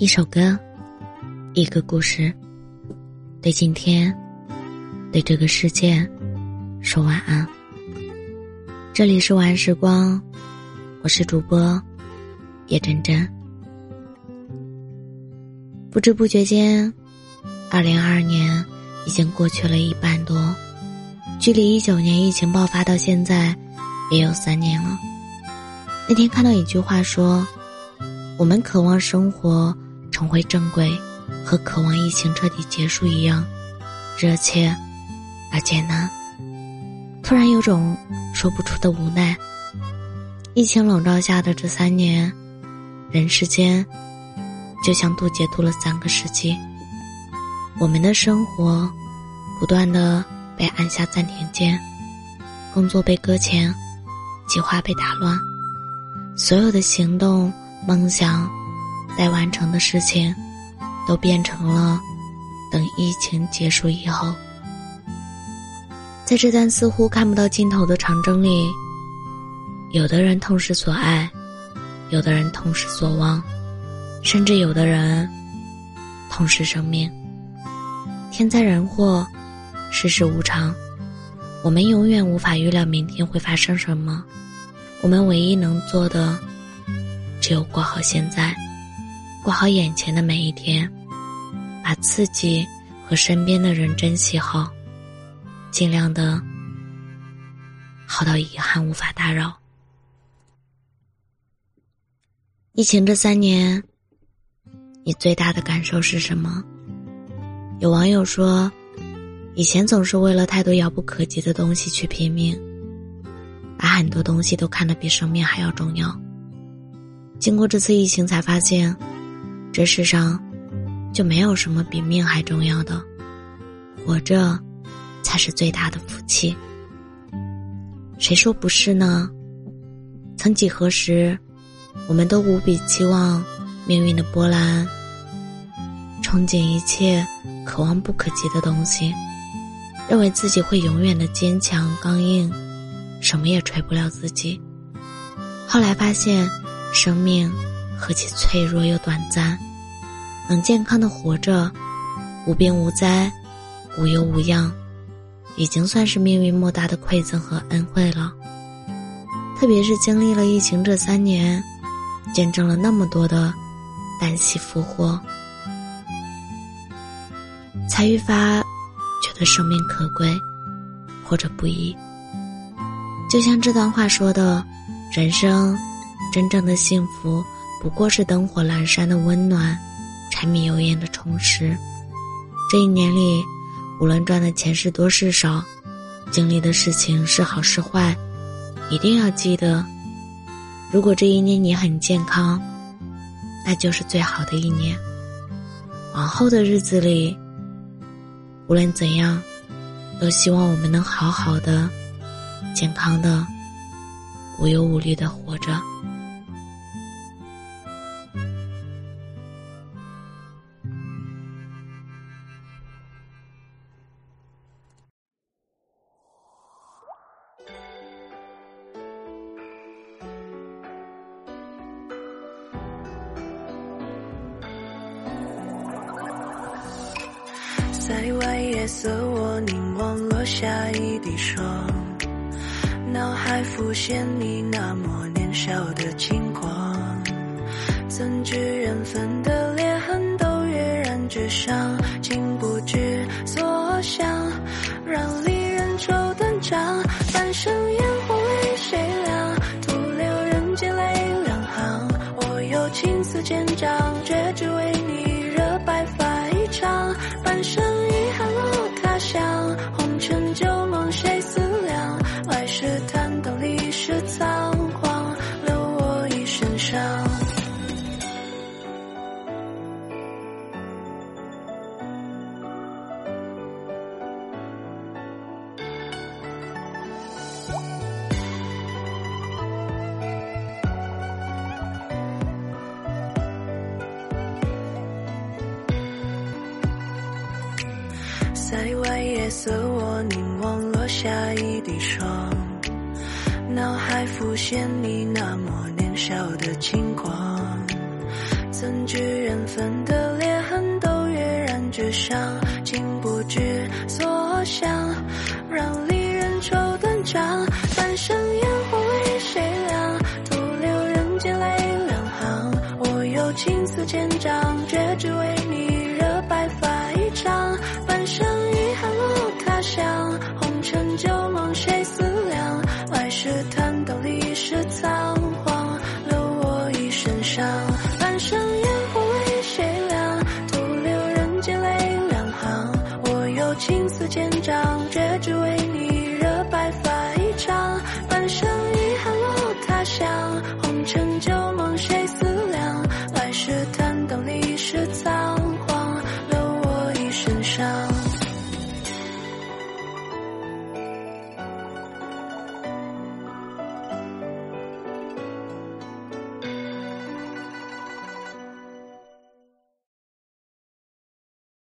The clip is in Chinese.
一首歌，一个故事，对今天，对这个世界，说晚安。这里是晚安时光，我是主播叶真真。不知不觉间，二零二二年已经过去了一半多，距离一九年疫情爆发到现在，也有三年了。那天看到一句话说：“我们渴望生活重回正轨，和渴望疫情彻底结束一样，热切而艰难。”突然有种说不出的无奈。疫情笼罩下的这三年，人世间就像渡劫渡了三个世纪。我们的生活不断的被按下暂停键，工作被搁浅，计划被打乱。所有的行动、梦想、待完成的事情，都变成了等疫情结束以后。在这段似乎看不到尽头的长征里，有的人痛失所爱，有的人痛失所望，甚至有的人痛失生命。天灾人祸，世事无常，我们永远无法预料明天会发生什么。我们唯一能做的，只有过好现在，过好眼前的每一天，把自己和身边的人珍惜好，尽量的好到遗憾无法打扰。疫情这三年，你最大的感受是什么？有网友说，以前总是为了太多遥不可及的东西去拼命。把很多东西都看得比生命还要重要。经过这次疫情，才发现，这世上就没有什么比命还重要的，活着才是最大的福气。谁说不是呢？曾几何时，我们都无比期望命运的波澜，憧憬一切可望不可及的东西，认为自己会永远的坚强刚硬。什么也锤不了自己。后来发现，生命何其脆弱又短暂，能健康的活着，无病无灾，无忧无恙，已经算是命运莫大的馈赠和恩惠了。特别是经历了疫情这三年，见证了那么多的旦夕复活，才愈发觉得生命可贵，或者不易。就像这段话说的，人生真正的幸福，不过是灯火阑珊的温暖，柴米油盐的充实。这一年里，无论赚的钱是多是少，经历的事情是好是坏，一定要记得，如果这一年你很健康，那就是最好的一年。往后的日子里，无论怎样，都希望我们能好好的。健康的、无忧无虑的活着。塞外夜色，我凝望落下一滴霜。脑海浮现你那么年少的轻狂，怎知缘分的裂痕都跃然纸上，竟不知所想，让离人愁断肠，半生烟火为谁亮？徒留人间泪两行，我有情丝千丈，塞外夜色，我凝望落下一滴霜，脑海浮现你那么年少的轻狂，怎知缘分的裂痕都跃然纸上，竟不知所想，让离人愁断肠。半生烟火为谁凉？徒留人间泪两行。我有青丝千丈，半生？